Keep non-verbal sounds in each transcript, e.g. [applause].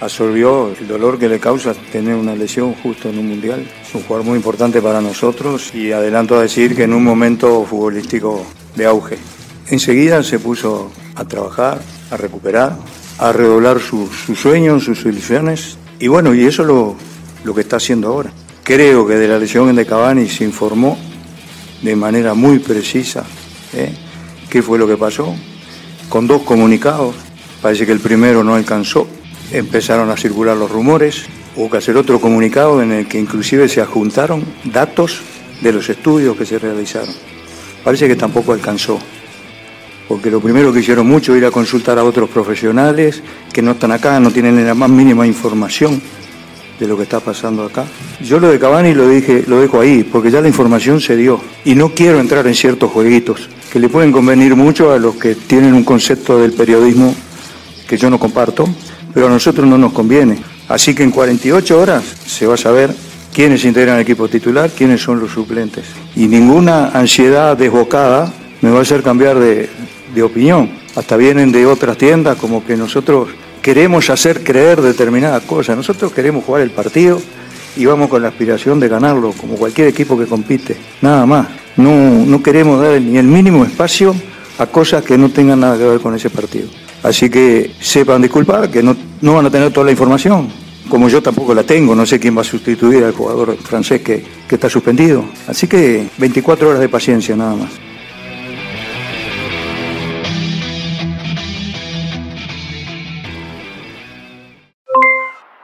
absorbió el dolor que le causa tener una lesión justo en un mundial, es un jugador muy importante para nosotros y adelanto a decir que en un momento futbolístico de auge. Enseguida se puso a trabajar, a recuperar, a redoblar sus, sueños, sus ilusiones y bueno, y eso es lo, lo que está haciendo ahora. Creo que de la lesión de Cavani se informó de manera muy precisa ¿eh? qué fue lo que pasó, con dos comunicados. Parece que el primero no alcanzó. Empezaron a circular los rumores. Hubo que hacer otro comunicado en el que inclusive se adjuntaron datos de los estudios que se realizaron. Parece que tampoco alcanzó. Porque lo primero que hicieron mucho era consultar a otros profesionales que no están acá, no tienen la más mínima información de lo que está pasando acá. Yo lo de Cavani lo dije, lo dejo ahí, porque ya la información se dio. Y no quiero entrar en ciertos jueguitos que le pueden convenir mucho a los que tienen un concepto del periodismo que yo no comparto, pero a nosotros no nos conviene. Así que en 48 horas se va a saber quiénes integran el equipo titular, quiénes son los suplentes. Y ninguna ansiedad desbocada me va a hacer cambiar de, de opinión. Hasta vienen de otras tiendas como que nosotros queremos hacer creer determinadas cosas. Nosotros queremos jugar el partido y vamos con la aspiración de ganarlo, como cualquier equipo que compite. Nada más. No, no queremos dar ni el mínimo espacio a cosas que no tengan nada que ver con ese partido. Así que sepan disculpar que no, no van a tener toda la información, como yo tampoco la tengo, no sé quién va a sustituir al jugador francés que, que está suspendido. Así que 24 horas de paciencia nada más.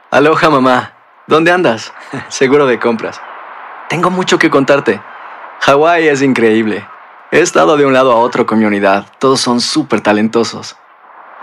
Aloha mamá, ¿dónde andas? [laughs] Seguro de compras. Tengo mucho que contarte. Hawái es increíble. He estado de un lado a otro con mi unidad. Todos son súper talentosos.